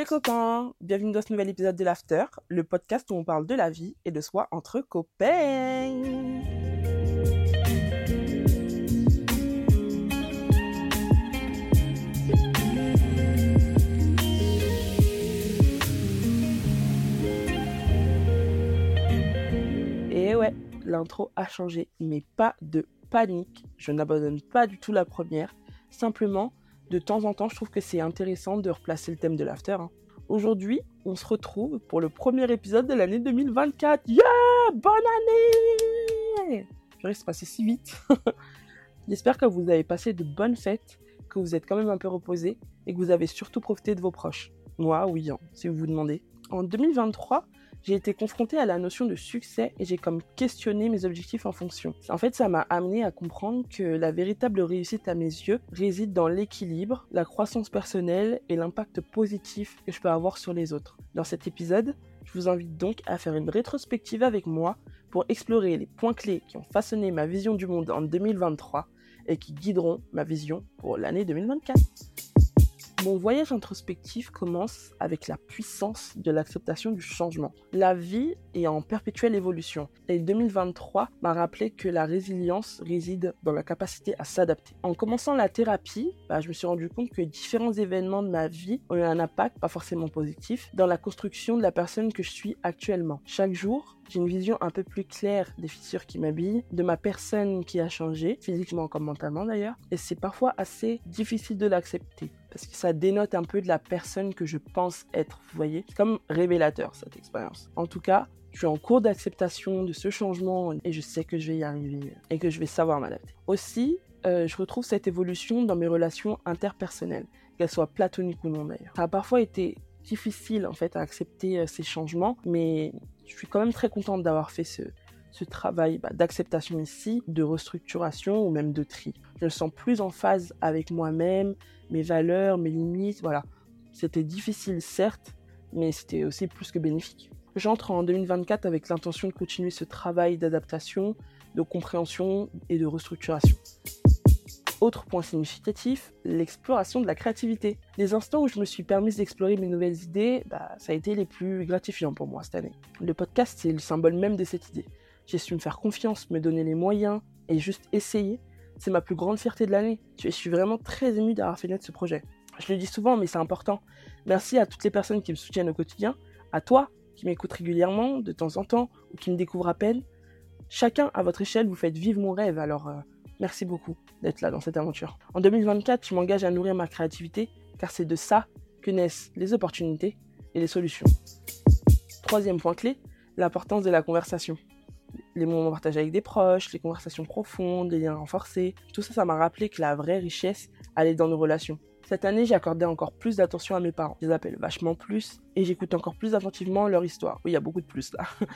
les copains, bienvenue dans ce nouvel épisode de l'After, le podcast où on parle de la vie et de soi entre copains. Et ouais, l'intro a changé, mais pas de panique, je n'abandonne pas du tout la première, simplement de temps en temps, je trouve que c'est intéressant de replacer le thème de l'after. hein. Aujourd'hui, on se retrouve pour le premier épisode de l'année 2024. Yeah Bonne année Je c'est passé si vite. J'espère que vous avez passé de bonnes fêtes, que vous êtes quand même un peu reposé et que vous avez surtout profité de vos proches. Moi, oui, hein, si vous vous demandez. En 2023, j'ai été confrontée à la notion de succès et j'ai comme questionné mes objectifs en fonction. En fait, ça m'a amené à comprendre que la véritable réussite à mes yeux réside dans l'équilibre, la croissance personnelle et l'impact positif que je peux avoir sur les autres. Dans cet épisode, je vous invite donc à faire une rétrospective avec moi pour explorer les points clés qui ont façonné ma vision du monde en 2023 et qui guideront ma vision pour l'année 2024. Mon voyage introspectif commence avec la puissance de l'acceptation du changement. La vie est en perpétuelle évolution et 2023 m'a rappelé que la résilience réside dans la capacité à s'adapter. En commençant la thérapie, bah, je me suis rendu compte que différents événements de ma vie ont eu un impact, pas forcément positif, dans la construction de la personne que je suis actuellement. Chaque jour, j'ai une vision un peu plus claire des fissures qui m'habillent, de ma personne qui a changé, physiquement comme mentalement d'ailleurs, et c'est parfois assez difficile de l'accepter parce que ça dénote un peu de la personne que je pense être, vous voyez. C'est comme révélateur cette expérience. En tout cas, je suis en cours d'acceptation de ce changement et je sais que je vais y arriver et que je vais savoir m'adapter. Aussi, euh, je retrouve cette évolution dans mes relations interpersonnelles, qu'elles soient platoniques ou non d'ailleurs. Ça a parfois été difficile en fait à accepter euh, ces changements, mais je suis quand même très contente d'avoir fait ce, travail bah, d'acceptation ici, de restructuration ou même de tri. Je me sens plus en phase avec moi-même, mes valeurs, mes limites, voilà. C'était difficile certes, mais c'était aussi plus que bénéfique. J'entre en 2024 avec l'intention de continuer ce travail d'adaptation, de compréhension et de restructuration. Autre point significatif, l'exploration de la créativité. Les instants où je me suis permise d'explorer mes nouvelles idées, bah, ça a été les plus gratifiants pour moi cette année. Le podcast, c'est le symbole même de cette idée. J'ai su me faire confiance, me donner les moyens et juste essayer. C'est ma plus grande fierté de l'année. Je suis vraiment très émue d'avoir fait naître ce projet. Je le dis souvent, mais c'est important. Merci à toutes les personnes qui me soutiennent au quotidien, à toi qui m'écoutes régulièrement, de temps en temps, ou qui me découvrent à peine. Chacun à votre échelle, vous faites vivre mon rêve, alors euh, merci beaucoup d'être là dans cette aventure. En 2024, je m'engage à nourrir ma créativité, car c'est de ça que naissent les opportunités et les solutions. Troisième point clé, l'importance de la conversation. Les moments partagés avec des proches, les conversations profondes, les liens renforcés, tout ça, ça m'a rappelé que la vraie richesse allait dans nos relations. Cette année, j'ai accordé encore plus d'attention à mes parents. Je les appelle vachement plus et j'écoute encore plus attentivement leur histoire. Oui, il y a beaucoup de plus là.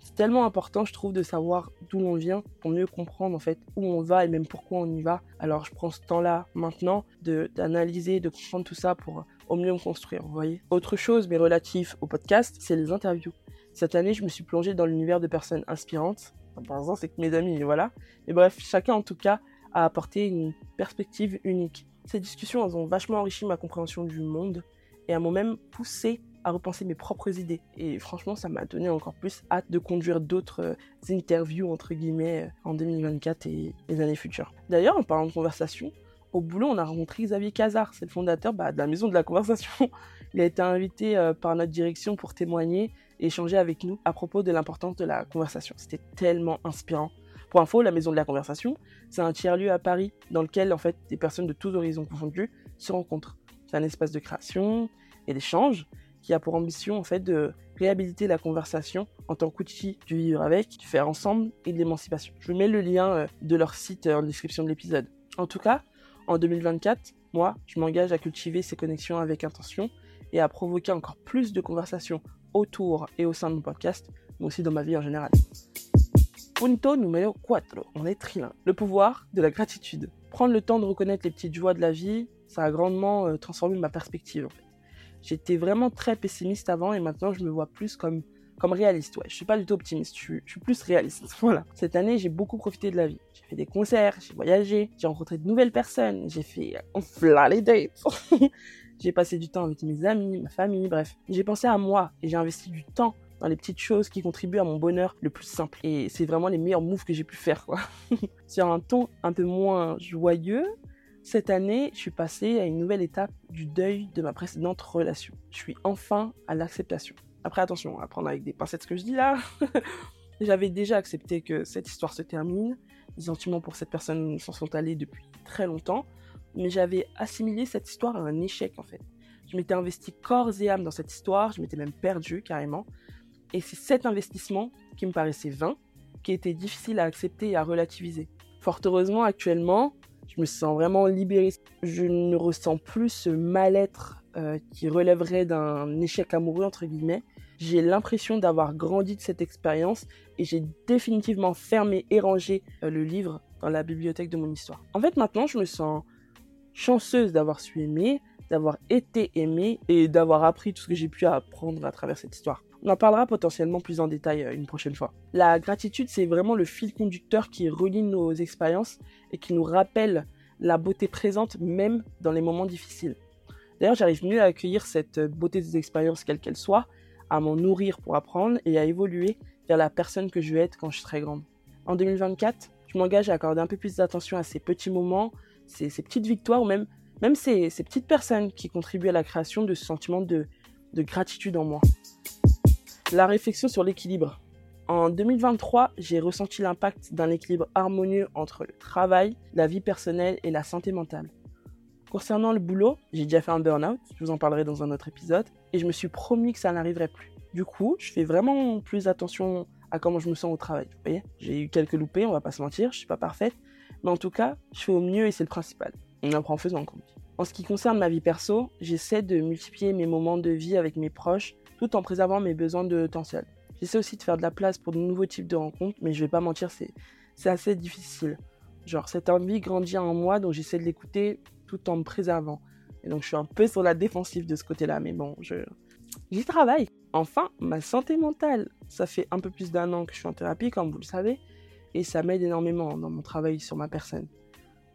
C'est tellement important, je trouve, de savoir d'où on vient pour mieux comprendre en fait où on va et même pourquoi on y va. Alors, je prends ce temps-là maintenant d'analyser, de comprendre tout ça pour au mieux me construire, vous voyez. Autre chose, mais relatif au podcast, c'est les interviews. Cette année, je me suis plongée dans l'univers de personnes inspirantes. Par exemple, c'est que mes amis, voilà. Mais bref, chacun en tout cas a apporté une perspective unique. Ces discussions, ont vachement enrichi ma compréhension du monde et elles m'ont même poussé à repenser mes propres idées. Et franchement, ça m'a donné encore plus hâte de conduire d'autres euh, interviews, entre guillemets, euh, en 2024 et les années futures. D'ailleurs, en parlant de conversation, au boulot, on a rencontré Xavier Cazard, c'est le fondateur bah, de la Maison de la Conversation. Il a été invité euh, par notre direction pour témoigner et échanger avec nous à propos de l'importance de la conversation. C'était tellement inspirant. Pour info, la Maison de la Conversation, c'est un tiers-lieu à Paris dans lequel en fait des personnes de tous horizons confondus se rencontrent. C'est un espace de création et d'échange qui a pour ambition en fait de réhabiliter la conversation en tant qu'outil du vivre avec, du faire ensemble et de l'émancipation. Je vous mets le lien euh, de leur site euh, en description de l'épisode. En tout cas, en 2024, moi, je m'engage à cultiver ces connexions avec intention et à provoquer encore plus de conversations autour et au sein de mon podcast, mais aussi dans ma vie en général. Punto numéro 4, on est trilingue. Le pouvoir de la gratitude. Prendre le temps de reconnaître les petites joies de la vie, ça a grandement euh, transformé ma perspective en fait. J'étais vraiment très pessimiste avant et maintenant je me vois plus comme comme réaliste. Ouais, je suis pas du tout optimiste, je suis, plus réaliste. Voilà. Cette année, j'ai beaucoup profité de la vie. J'ai fait des concerts, j'ai voyagé, j'ai rencontré de nouvelles personnes, j'ai fait fly les dates. j'ai passé du temps avec mes amis, ma famille, bref. J'ai pensé à moi et j'ai investi du temps les petites choses qui contribuent à mon bonheur le plus simple. Et c'est vraiment les meilleurs moves que j'ai pu faire, quoi. Sur un ton un peu moins joyeux, cette année, je suis passée à une nouvelle étape du deuil de ma précédente relation. Je suis enfin à l'acceptation. Après, attention, à prendre avec des pincettes ce que je dis là. J'avais déjà accepté que cette histoire se termine. Les sentiments pour cette personne s'en sont allés depuis très longtemps. Mais j'avais assimilé cette histoire à un échec en fait. Je m'étais investi corps et âme dans cette histoire, je m'étais même perdu carrément. Et c'est cet investissement qui me paraissait vain, qui était difficile à accepter et à relativiser. Fort heureusement, actuellement, je me sens vraiment libérée. Je ne ressens plus ce mal-être euh, qui relèverait d'un échec amoureux, entre guillemets. J'ai l'impression d'avoir grandi de cette expérience et j'ai définitivement fermé et rangé euh, le livre dans la bibliothèque de mon histoire. En fait, maintenant, je me sens chanceuse d'avoir su aimer, d'avoir été aimée et d'avoir appris tout ce que j'ai pu apprendre à travers cette histoire. On en parlera potentiellement plus en détail euh, une prochaine fois. La gratitude, c'est vraiment le fil conducteur qui relie nos expériences et qui nous rappelle la beauté présente même dans les moments difficiles. D'ailleurs, j'arrive mieux à accueillir cette beauté des expériences, quelle qu'elle soit, à m'en nourrir pour apprendre et à évoluer vers la personne que je vais être quand je serai grande. En 2024, je m'engage à accorder un peu plus d'attention à ces petits moments, ces, petites victoires ou même, ces, petites personnes qui contribuent à la création de ce sentiment de gratitude en moi. La réflexion sur l'équilibre. En 2023, j'ai ressenti l'impact d'un équilibre harmonieux entre le travail, la vie personnelle et la santé mentale. Concernant le boulot, j'ai déjà fait un burn-out, je vous en parlerai dans un autre épisode, et je me suis promis que ça n'arriverait plus. Du coup, je fais vraiment plus attention à comment je me sens au travail. Vous voyez, j'ai eu quelques loupés, on va pas se mentir, je suis pas parfaite, mais en tout cas, je fais au mieux et c'est le principal. On apprend en faisant, comme En ce qui concerne ma vie perso, j'essaie de multiplier mes moments de vie avec mes proches tout en préservant mes besoins de temps seul. J'essaie aussi de faire de la place pour de nouveaux types de rencontres, mais je vais pas mentir, c'est assez difficile. Genre, cette envie grandit en moi, donc j'essaie de l'écouter tout en me préservant. Et donc, je suis un peu sur la défensive de ce côté-là, mais bon, je j'y travaille. Enfin, ma santé mentale. Ça fait un peu plus d'un an que je suis en thérapie, comme vous le savez, et ça m'aide énormément dans mon travail sur ma personne.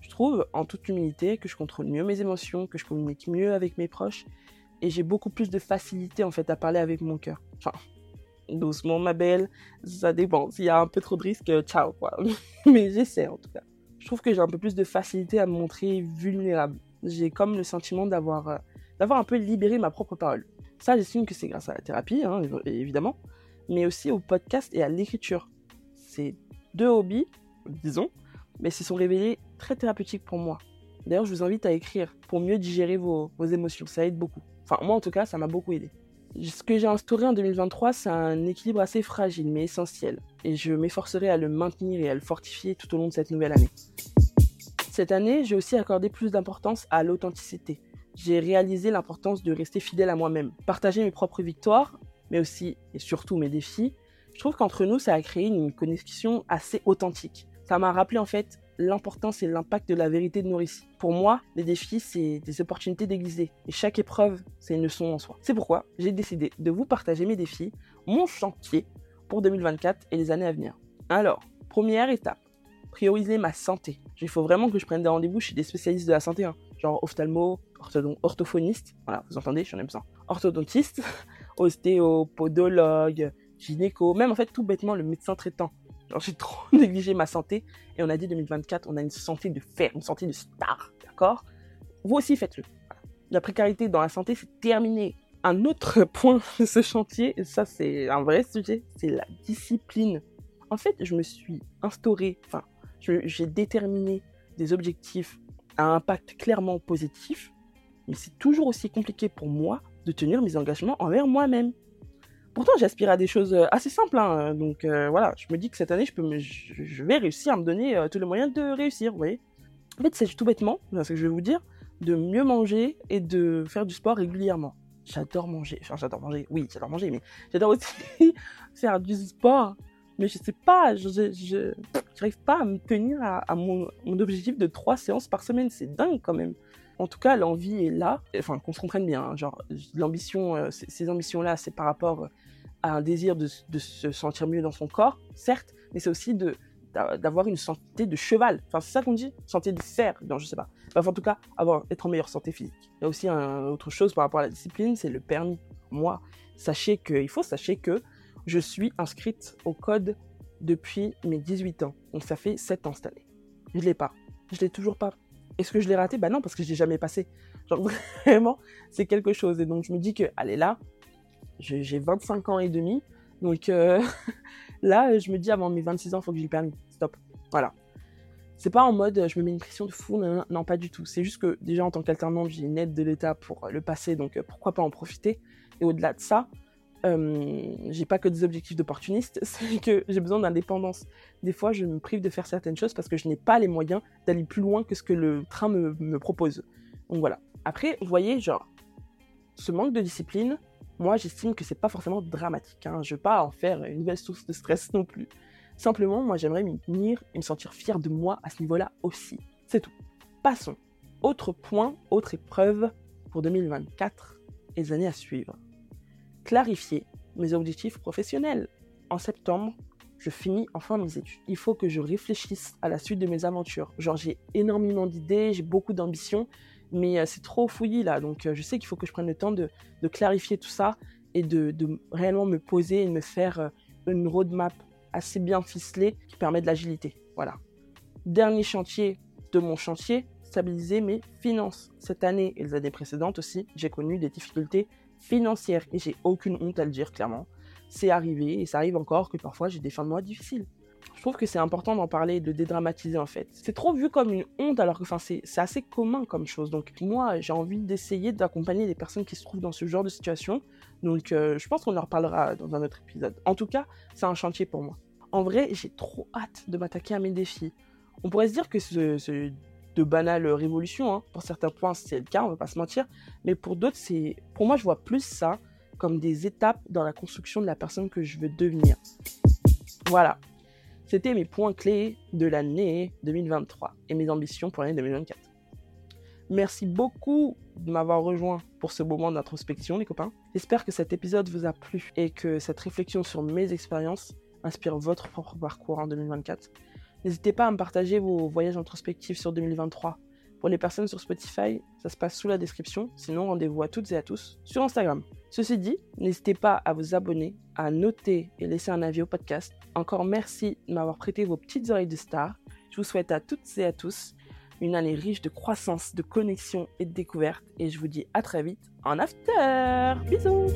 Je trouve, en toute humilité, que je contrôle mieux mes émotions, que je communique mieux avec mes proches, et j'ai beaucoup plus de facilité en fait à parler avec mon cœur. Enfin, doucement ma belle, ça dépend. S'il y a un peu trop de risques, ciao. Mais j'essaie en tout cas. Je trouve que j'ai un peu plus de facilité à me montrer vulnérable. J'ai comme le sentiment d'avoir euh, un peu libéré ma propre parole. Ça, j'estime que c'est grâce à la thérapie, hein, évidemment, mais aussi au podcast et à l'écriture. C'est deux hobbies, disons, mais se sont révélés très thérapeutiques pour moi. D'ailleurs, je vous invite à écrire pour mieux digérer vos, vos émotions. Ça aide beaucoup. Enfin, moi en tout cas, ça m'a beaucoup aidé. Ce que j'ai instauré en 2023, c'est un équilibre assez fragile mais essentiel. Et je m'efforcerai à le maintenir et à le fortifier tout au long de cette nouvelle année. Cette année, j'ai aussi accordé plus d'importance à l'authenticité. J'ai réalisé l'importance de rester fidèle à moi-même, partager mes propres victoires, mais aussi et surtout mes défis. Je trouve qu'entre nous, ça a créé une connexion assez authentique. Ça m'a rappelé en fait l'importance et l'impact de la vérité de nos récits. Pour moi, les défis, c'est des opportunités déguisées. Et chaque épreuve, c'est une leçon en soi. C'est pourquoi j'ai décidé de vous partager mes défis, mon chantier pour 2024 et les années à venir. Alors, première étape, prioriser ma santé. Il faut vraiment que je prenne des rendez-vous chez des spécialistes de la santé, hein. genre ophtalmo, orthophoniste, voilà, vous entendez, j'en ai besoin, orthodontiste, ostéopodologue, gynéco, même en fait tout bêtement le médecin traitant. J'ai trop négligé ma santé. Et on a dit 2024, on a une santé de fer, une santé de star. D'accord? Vous aussi, faites-le. La précarité dans la santé, c'est terminé. Un autre point de ce chantier, et ça, c'est un vrai sujet, c'est la discipline. En fait, je me suis instauré, enfin, j'ai déterminé des objectifs à impact clairement positif, mais c'est toujours aussi compliqué pour moi de tenir mes engagements envers moi-même. Pourtant, j'aspire à des choses euh, assez simples. Hein, donc euh, voilà, je me dis que cette année, je, peux je, vais réussir à me donner euh, tous les moyens de réussir, vous voyez. En fait, c'est tout bêtement, c'est ce que je vais vous dire, de mieux manger et de faire du sport régulièrement. J'adore manger. Enfin, j'adore manger. Oui, j'adore manger, mais j'adore aussi faire du sport. Mais je sais pas, je n'arrive pas à me tenir à, mon, mon, objectif de trois séances par semaine. C'est dingue quand même. En tout cas, l'envie est là. Enfin, qu'on se comprenne bien. Hein, genre, l'ambition, ces ambitions-là, c'est par rapport à un désir de, se sentir mieux dans son corps, certes, mais c'est aussi de, d'avoir une santé de cheval. Enfin, c'est ça qu'on dit Santé de cerf Non, je sais pas. Enfin, en tout cas, avoir, être en meilleure santé physique. Il y a aussi une autre chose par rapport à la discipline, c'est le permis. Moi, sachez que, il faut sachez que je suis inscrite au code depuis mes 18 ans. Donc ça fait 7 ans cette année. Je l'ai pas. Je l'ai toujours pas. Est-ce que je l'ai raté? Bah non, parce que je l'ai jamais passé. Genre vraiment, c'est quelque chose. Et donc je me dis que, allez là, j'ai 25 ans et demi. Donc euh, là, je me dis avant mes 26 ans, il faut que j'ai le permis. Stop. Voilà. C'est pas en mode je me mets une pression de fou, non, pas du tout. C'est juste que déjà en tant qu'alternant, j'ai une aide de l'État pour le passer, donc euh, pourquoi pas en profiter? Et au-delà de ça, euh, j'ai pas que des objectifs d'opportuniste, c'est que j'ai besoin d'indépendance. Des fois, je me prive de faire certaines choses parce que je n'ai pas les moyens d'aller plus loin que ce que le train me, propose. Donc voilà. Après, vous voyez, genre, ce manque de discipline, moi, j'estime que c'est pas forcément dramatique. Hein. Je veux pas en faire une nouvelle source de stress non plus. Simplement, moi, j'aimerais m'y tenir et me sentir fier de moi à ce niveau-là aussi. C'est tout. Passons. Autre point, autre épreuve pour 2024 et les années à suivre. Clarifier mes objectifs professionnels. En septembre, je finis enfin mes études. Il faut que je réfléchisse à la suite de mes aventures. Genre, j'ai énormément d'idées, j'ai beaucoup d'ambitions, mais euh, c'est trop fouillis là. Donc, euh, je sais qu'il faut que je prenne le temps de, clarifier tout ça et de, réellement me poser et me faire euh, une roadmap assez bien ficelé qui permet de l'agilité. Voilà. Dernier chantier de mon chantier, stabiliser mes finances. Cette année et les années précédentes aussi, j'ai connu des difficultés financières et j'ai aucune honte à le dire clairement. C'est arrivé et ça arrive encore que parfois j'ai des fins de mois difficiles. Je trouve que c'est important d'en parler, de dédramatiser en fait. C'est trop vu comme une honte alors que enfin, c'est assez commun comme chose. Donc moi j'ai envie d'essayer d'accompagner les personnes qui se trouvent dans ce genre de situation. Donc euh, je pense qu'on en reparlera dans un autre épisode. En tout cas, c'est un chantier pour moi. En vrai, j'ai trop hâte de m'attaquer à mes défis. On pourrait se dire que c'est de banales révolutions. Hein. Pour certains points, c'est le cas, on va pas se mentir. Mais pour d'autres, c'est, pour moi, je vois plus ça comme des étapes dans la construction de la personne que je veux devenir. Voilà. C'était mes points clés de l'année 2023 et mes ambitions pour l'année 2024. Merci beaucoup de m'avoir rejoint pour ce moment d'introspection, les copains. J'espère que cet épisode vous a plu et que cette réflexion sur mes expériences inspire votre propre parcours en 2024. N'hésitez pas à me partager vos voyages introspectifs sur 2023. Pour les personnes sur Spotify, ça se passe sous la description. Sinon, rendez-vous à toutes et à tous sur Instagram. Ceci dit, n'hésitez pas à vous abonner, à noter et laisser un avis au podcast. Encore merci de m'avoir prêté vos petites oreilles de star. Je vous souhaite à toutes et à tous une année riche de croissance, de connexion et de découverte. Et je vous dis à très vite en after. Bisous